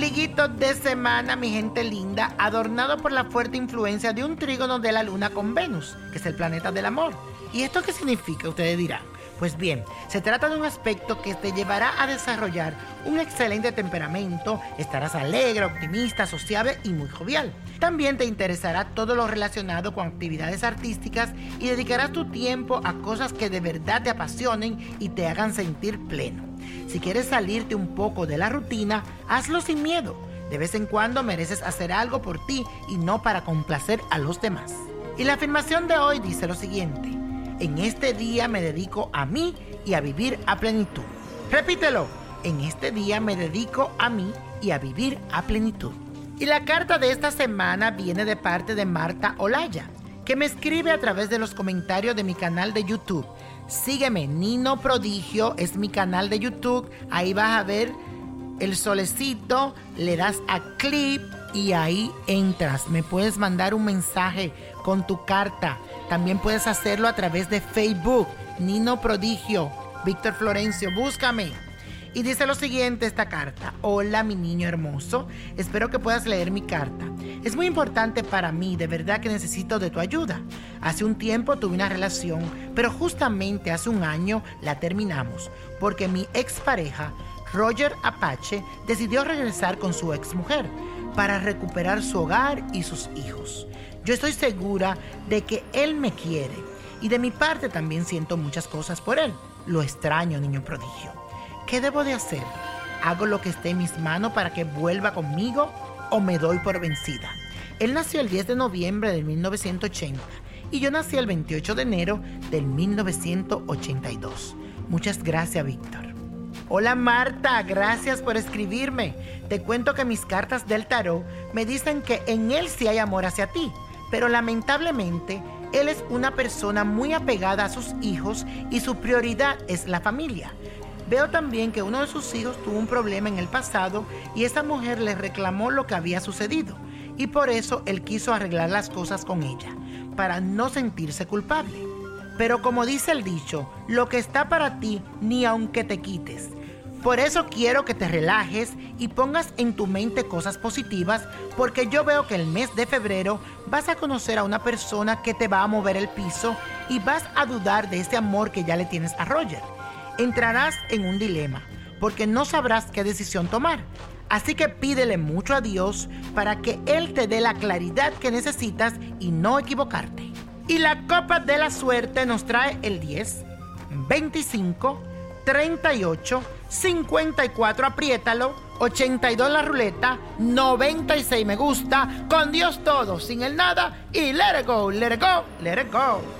Ombliguito de semana, mi gente linda, adornado por la fuerte influencia de un trígono de la luna con Venus, que es el planeta del amor. ¿Y esto qué significa? Ustedes dirán. Pues bien, se trata de un aspecto que te llevará a desarrollar un excelente temperamento, estarás alegre, optimista, sociable y muy jovial. También te interesará todo lo relacionado con actividades artísticas y dedicarás tu tiempo a cosas que de verdad te apasionen y te hagan sentir pleno. Si quieres salirte un poco de la rutina, hazlo sin miedo. De vez en cuando mereces hacer algo por ti y no para complacer a los demás. Y la afirmación de hoy dice lo siguiente. En este día me dedico a mí y a vivir a plenitud. Repítelo. En este día me dedico a mí y a vivir a plenitud. Y la carta de esta semana viene de parte de Marta Olaya, que me escribe a través de los comentarios de mi canal de YouTube. Sígueme, Nino Prodigio es mi canal de YouTube. Ahí vas a ver el solecito, le das a clip y ahí entras. Me puedes mandar un mensaje con tu carta. También puedes hacerlo a través de Facebook. Nino Prodigio, Víctor Florencio, búscame. Y dice lo siguiente esta carta. Hola mi niño hermoso, espero que puedas leer mi carta. Es muy importante para mí, de verdad que necesito de tu ayuda. Hace un tiempo tuve una relación, pero justamente hace un año la terminamos, porque mi expareja, Roger Apache, decidió regresar con su exmujer para recuperar su hogar y sus hijos. Yo estoy segura de que él me quiere y de mi parte también siento muchas cosas por él. Lo extraño, niño prodigio. ¿Qué debo de hacer? ¿Hago lo que esté en mis manos para que vuelva conmigo o me doy por vencida? Él nació el 10 de noviembre de 1980 y yo nací el 28 de enero del 1982. Muchas gracias, Víctor. Hola Marta, gracias por escribirme. Te cuento que mis cartas del tarot me dicen que en él sí hay amor hacia ti, pero lamentablemente él es una persona muy apegada a sus hijos y su prioridad es la familia. Veo también que uno de sus hijos tuvo un problema en el pasado y esa mujer le reclamó lo que había sucedido y por eso él quiso arreglar las cosas con ella, para no sentirse culpable. Pero como dice el dicho, lo que está para ti ni aunque te quites. Por eso quiero que te relajes y pongas en tu mente cosas positivas porque yo veo que el mes de febrero vas a conocer a una persona que te va a mover el piso y vas a dudar de ese amor que ya le tienes a Roger. Entrarás en un dilema porque no sabrás qué decisión tomar. Así que pídele mucho a Dios para que Él te dé la claridad que necesitas y no equivocarte. Y la copa de la suerte nos trae el 10, 25, 38, 54, apriétalo, 82 la ruleta, 96 me gusta, con Dios todo, sin el nada y let it go, let it go, let it go.